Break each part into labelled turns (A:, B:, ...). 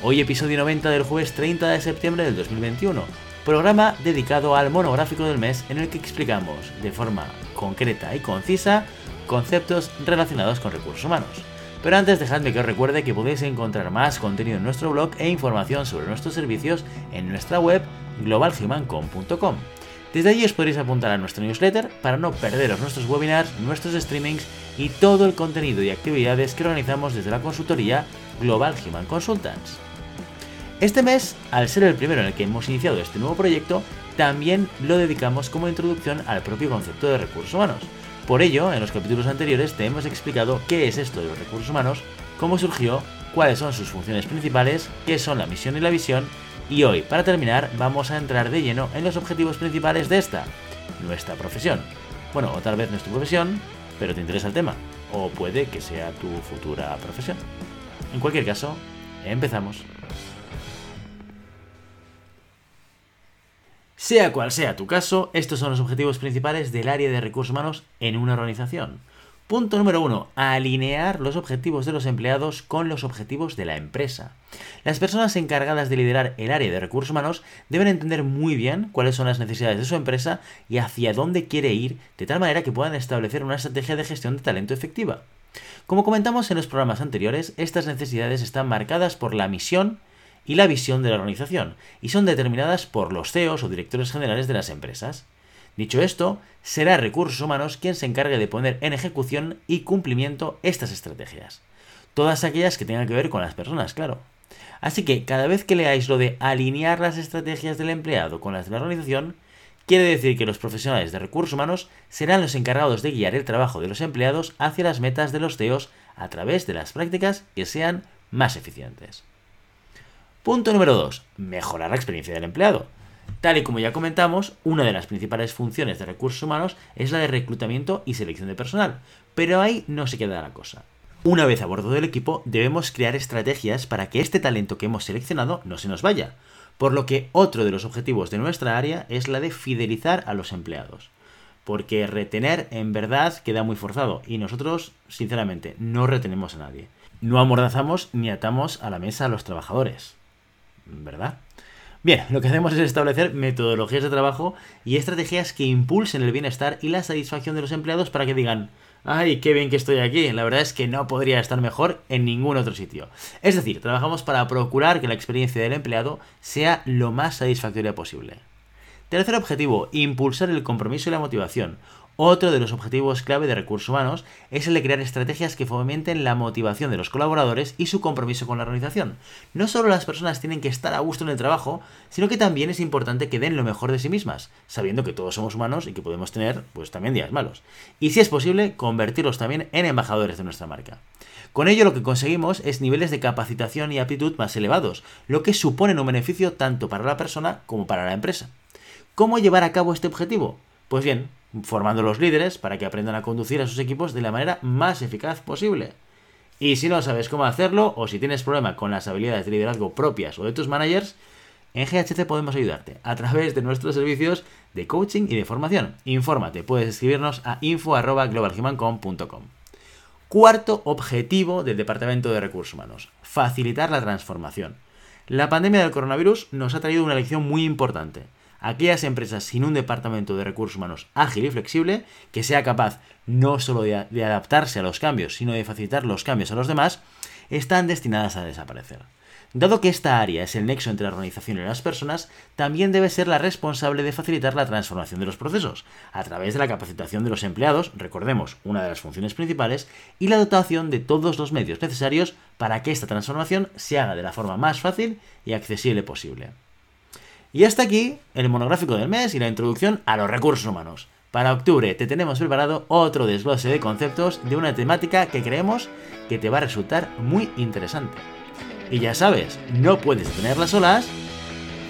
A: Hoy episodio 90 del jueves 30 de septiembre del 2021, programa dedicado al monográfico del mes en el que explicamos de forma concreta y concisa conceptos relacionados con recursos humanos. Pero antes dejadme que os recuerde que podéis encontrar más contenido en nuestro blog e información sobre nuestros servicios en nuestra web globalhumancom.com. Desde allí os podréis apuntar a nuestro newsletter para no perderos nuestros webinars, nuestros streamings y todo el contenido y actividades que organizamos desde la consultoría Global Human Consultants. Este mes, al ser el primero en el que hemos iniciado este nuevo proyecto, también lo dedicamos como introducción al propio concepto de recursos humanos por ello, en los capítulos anteriores te hemos explicado qué es esto de los recursos humanos, cómo surgió, cuáles son sus funciones principales, qué son la misión y la visión, y hoy, para terminar, vamos a entrar de lleno en los objetivos principales de esta, nuestra profesión. Bueno, o tal vez no es tu profesión, pero te interesa el tema, o puede que sea tu futura profesión. En cualquier caso, empezamos. Sea cual sea tu caso, estos son los objetivos principales del área de recursos humanos en una organización. Punto número uno, alinear los objetivos de los empleados con los objetivos de la empresa. Las personas encargadas de liderar el área de recursos humanos deben entender muy bien cuáles son las necesidades de su empresa y hacia dónde quiere ir, de tal manera que puedan establecer una estrategia de gestión de talento efectiva. Como comentamos en los programas anteriores, estas necesidades están marcadas por la misión, y la visión de la organización, y son determinadas por los CEOs o directores generales de las empresas. Dicho esto, será Recursos Humanos quien se encargue de poner en ejecución y cumplimiento estas estrategias. Todas aquellas que tengan que ver con las personas, claro. Así que cada vez que leáis lo de alinear las estrategias del empleado con las de la organización, quiere decir que los profesionales de recursos humanos serán los encargados de guiar el trabajo de los empleados hacia las metas de los CEOs a través de las prácticas que sean más eficientes. Punto número 2. Mejorar la experiencia del empleado. Tal y como ya comentamos, una de las principales funciones de recursos humanos es la de reclutamiento y selección de personal, pero ahí no se queda la cosa. Una vez a bordo del equipo, debemos crear estrategias para que este talento que hemos seleccionado no se nos vaya, por lo que otro de los objetivos de nuestra área es la de fidelizar a los empleados. Porque retener en verdad queda muy forzado y nosotros, sinceramente, no retenemos a nadie. No amordazamos ni atamos a la mesa a los trabajadores. ¿Verdad? Bien, lo que hacemos es establecer metodologías de trabajo y estrategias que impulsen el bienestar y la satisfacción de los empleados para que digan, ay, qué bien que estoy aquí, la verdad es que no podría estar mejor en ningún otro sitio. Es decir, trabajamos para procurar que la experiencia del empleado sea lo más satisfactoria posible. Tercer objetivo, impulsar el compromiso y la motivación. Otro de los objetivos clave de recursos humanos es el de crear estrategias que fomenten la motivación de los colaboradores y su compromiso con la organización. No solo las personas tienen que estar a gusto en el trabajo, sino que también es importante que den lo mejor de sí mismas, sabiendo que todos somos humanos y que podemos tener pues también días malos. Y si es posible, convertirlos también en embajadores de nuestra marca. Con ello lo que conseguimos es niveles de capacitación y aptitud más elevados, lo que supone un beneficio tanto para la persona como para la empresa. ¿Cómo llevar a cabo este objetivo? Pues bien, formando los líderes para que aprendan a conducir a sus equipos de la manera más eficaz posible. Y si no sabes cómo hacerlo, o si tienes problema con las habilidades de liderazgo propias o de tus managers, en GHC podemos ayudarte a través de nuestros servicios de coaching y de formación. Infórmate, puedes escribirnos a info.globalhumancom.com. Cuarto objetivo del Departamento de Recursos Humanos, facilitar la transformación. La pandemia del coronavirus nos ha traído una lección muy importante aquellas empresas sin un departamento de recursos humanos ágil y flexible, que sea capaz no solo de, adaptarse a los cambios, sino de facilitar los cambios a los demás, están destinadas a desaparecer. Dado que esta área es el nexo entre la organización y las personas, también debe ser la responsable de facilitar la transformación de los procesos, a través de la capacitación de los empleados, recordemos, una de las funciones principales, y la dotación de todos los medios necesarios para que esta transformación se haga de la forma más fácil y accesible posible. Y hasta aquí el monográfico del mes y la introducción a los recursos humanos. Para octubre te tenemos preparado otro desglose de conceptos de una temática que creemos que te va a resultar muy interesante. Y ya sabes, no puedes detener las olas,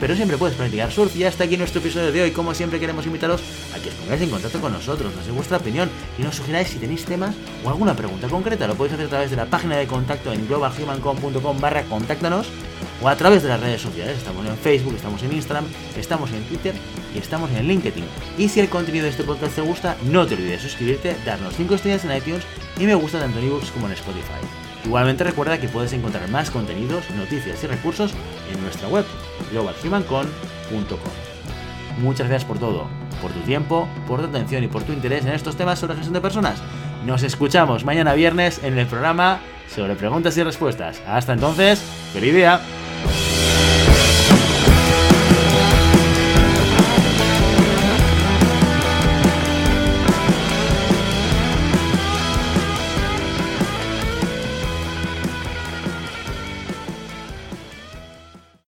A: pero siempre puedes practicar surf. Y hasta aquí nuestro episodio de hoy. Como siempre, queremos invitaros a que os pongáis en contacto con nosotros, nos dé vuestra opinión y nos sugeráis si tenéis temas o alguna pregunta concreta. Lo podéis hacer a través de la página de contacto en globalhumancom.com barra contáctanos o a través de las redes sociales. Estamos en Facebook, estamos en Instagram, estamos en Twitter y estamos en LinkedIn. Y si el contenido de este podcast te gusta, no te olvides de suscribirte, darnos 5 estrellas en iTunes y me gusta tanto en ebooks como en Spotify. Igualmente recuerda que puedes encontrar más contenidos, noticias y recursos en nuestra web globalhumancon.com. Muchas gracias por todo, por tu tiempo, por tu atención y por tu interés en estos temas sobre gestión de personas. Nos escuchamos mañana viernes en el programa sobre preguntas y respuestas. Hasta entonces, feliz día.